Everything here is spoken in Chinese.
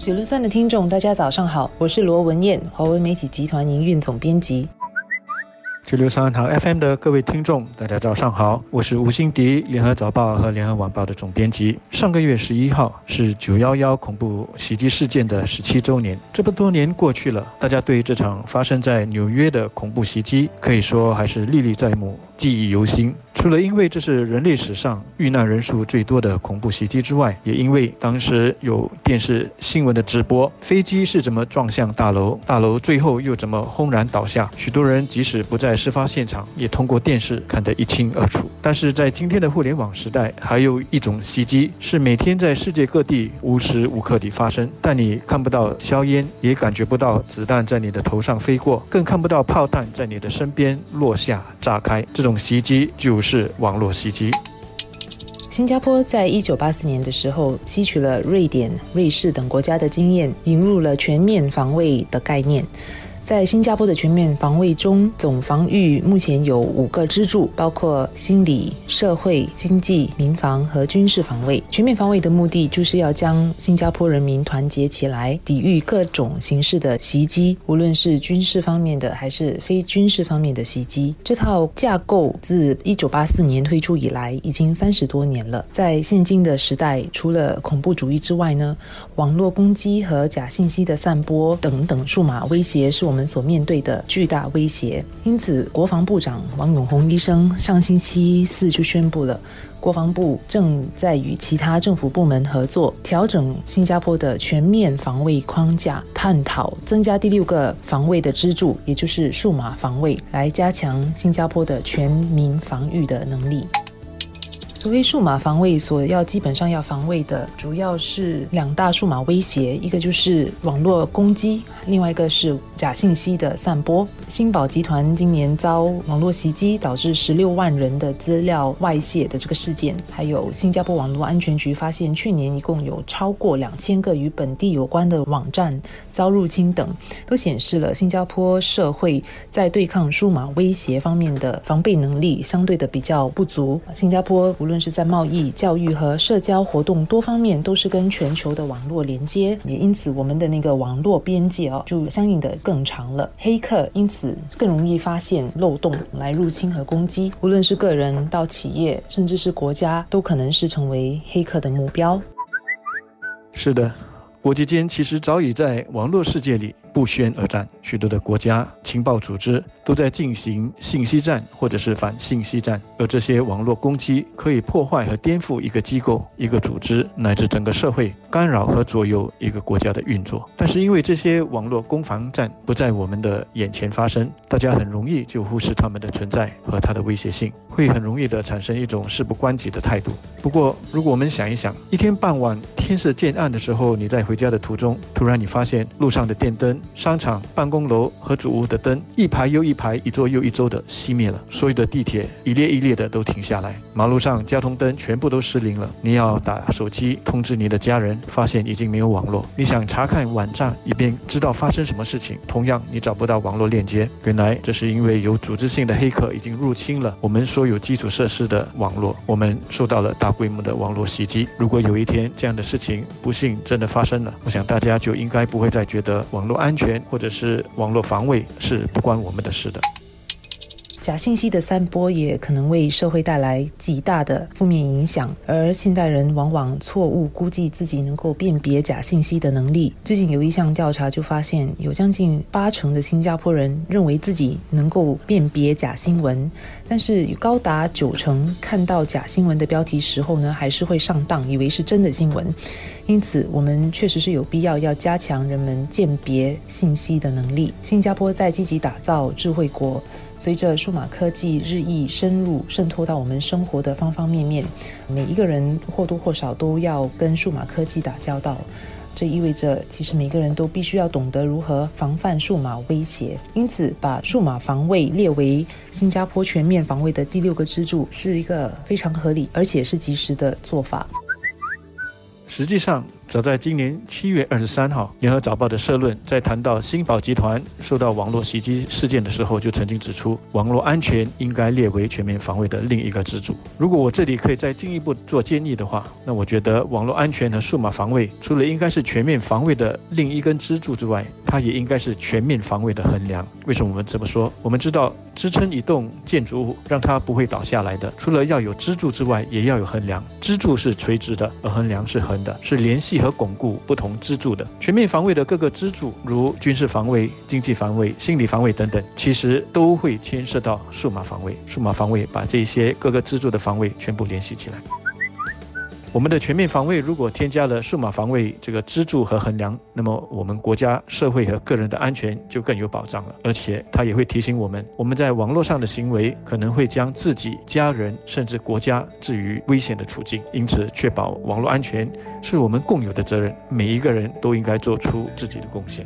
九六三的听众，大家早上好，我是罗文艳，华为媒体集团营运总编辑。九六三堂 FM 的各位听众，大家早上好，我是吴欣迪，联合早报和联合晚报的总编辑。上个月十一号是九幺幺恐怖袭击事件的十七周年，这么多年过去了，大家对这场发生在纽约的恐怖袭击，可以说还是历历在目，记忆犹新。除了因为这是人类史上遇难人数最多的恐怖袭击之外，也因为当时有电视新闻的直播，飞机是怎么撞向大楼，大楼最后又怎么轰然倒下，许多人即使不在事发现场，也通过电视看得一清二楚。但是在今天的互联网时代，还有一种袭击是每天在世界各地无时无刻地发生，但你看不到硝烟，也感觉不到子弹在你的头上飞过，更看不到炮弹在你的身边落下炸开。这种袭击就是。网络袭击。新加坡在一九八四年的时候，吸取了瑞典、瑞士等国家的经验，引入了全面防卫的概念。在新加坡的全面防卫中，总防御目前有五个支柱，包括心理、社会、经济、民防和军事防卫。全面防卫的目的就是要将新加坡人民团结起来，抵御各种形式的袭击，无论是军事方面的还是非军事方面的袭击。这套架构自一九八四年推出以来，已经三十多年了。在现今的时代，除了恐怖主义之外呢，网络攻击和假信息的散播等等数码威胁是我们。所面对的巨大威胁，因此，国防部长王永红医生上星期四就宣布了，国防部正在与其他政府部门合作，调整新加坡的全面防卫框架，探讨增加第六个防卫的支柱，也就是数码防卫，来加强新加坡的全民防御的能力。所谓数码防卫，所要基本上要防卫的，主要是两大数码威胁，一个就是网络攻击，另外一个是假信息的散播。新宝集团今年遭网络袭击，导致十六万人的资料外泄的这个事件，还有新加坡网络安全局发现，去年一共有超过两千个与本地有关的网站遭入侵等，都显示了新加坡社会在对抗数码威胁方面的防备能力相对的比较不足。新加坡无无论是在贸易、教育和社交活动多方面，都是跟全球的网络连接，也因此我们的那个网络边界哦，就相应的更长了。黑客因此更容易发现漏洞来入侵和攻击，无论是个人到企业，甚至是国家，都可能是成为黑客的目标。是的，国际间其实早已在网络世界里。不宣而战，许多的国家情报组织都在进行信息战或者是反信息战，而这些网络攻击可以破坏和颠覆一个机构、一个组织乃至整个社会，干扰和左右一个国家的运作。但是因为这些网络攻防战不在我们的眼前发生，大家很容易就忽视他们的存在和它的威胁性，会很容易的产生一种事不关己的态度。不过，如果我们想一想，一天傍晚天色渐暗的时候，你在回家的途中，突然你发现路上的电灯。商场、办公楼和主屋的灯一排又一排、一座又一座的熄灭了，所有的地铁一列一列的都停下来，马路上交通灯全部都失灵了。你要打手机通知你的家人，发现已经没有网络。你想查看网站，以便知道发生什么事情，同样你找不到网络链接。原来这是因为有组织性的黑客已经入侵了我们所有基础设施的网络，我们受到了大规模的网络袭击。如果有一天这样的事情不幸真的发生了，我想大家就应该不会再觉得网络安。安全或者是网络防卫是不关我们的事的。假信息的散播也可能为社会带来极大的负面影响，而现代人往往错误估计自己能够辨别假信息的能力。最近有一项调查就发现，有将近八成的新加坡人认为自己能够辨别假新闻，但是高达九成看到假新闻的标题时候呢，还是会上当，以为是真的新闻。因此，我们确实是有必要要加强人们鉴别信息的能力。新加坡在积极打造智慧国，随着数码科技日益深入渗透到我们生活的方方面面，每一个人或多或少都要跟数码科技打交道。这意味着，其实每个人都必须要懂得如何防范数码威胁。因此，把数码防卫列为新加坡全面防卫的第六个支柱，是一个非常合理而且是及时的做法。实际上。早在今年七月二十三号，《联合早报》的社论在谈到新宝集团受到网络袭击事件的时候，就曾经指出，网络安全应该列为全面防卫的另一个支柱。如果我这里可以再进一步做建议的话，那我觉得网络安全和数码防卫除了应该是全面防卫的另一根支柱之外，它也应该是全面防卫的衡量。为什么我们这么说？我们知道支撑一栋建筑物，让它不会倒下来的，除了要有支柱之外，也要有衡量。支柱是垂直的，而衡量是横的，是联系。和巩固不同支柱的全面防卫的各个支柱，如军事防卫、经济防卫、心理防卫等等，其实都会牵涉到数码防卫。数码防卫把这些各个支柱的防卫全部联系起来。我们的全面防卫如果添加了数码防卫这个支柱和衡量，那么我们国家、社会和个人的安全就更有保障了。而且它也会提醒我们，我们在网络上的行为可能会将自己、家人甚至国家置于危险的处境。因此，确保网络安全是我们共有的责任，每一个人都应该做出自己的贡献。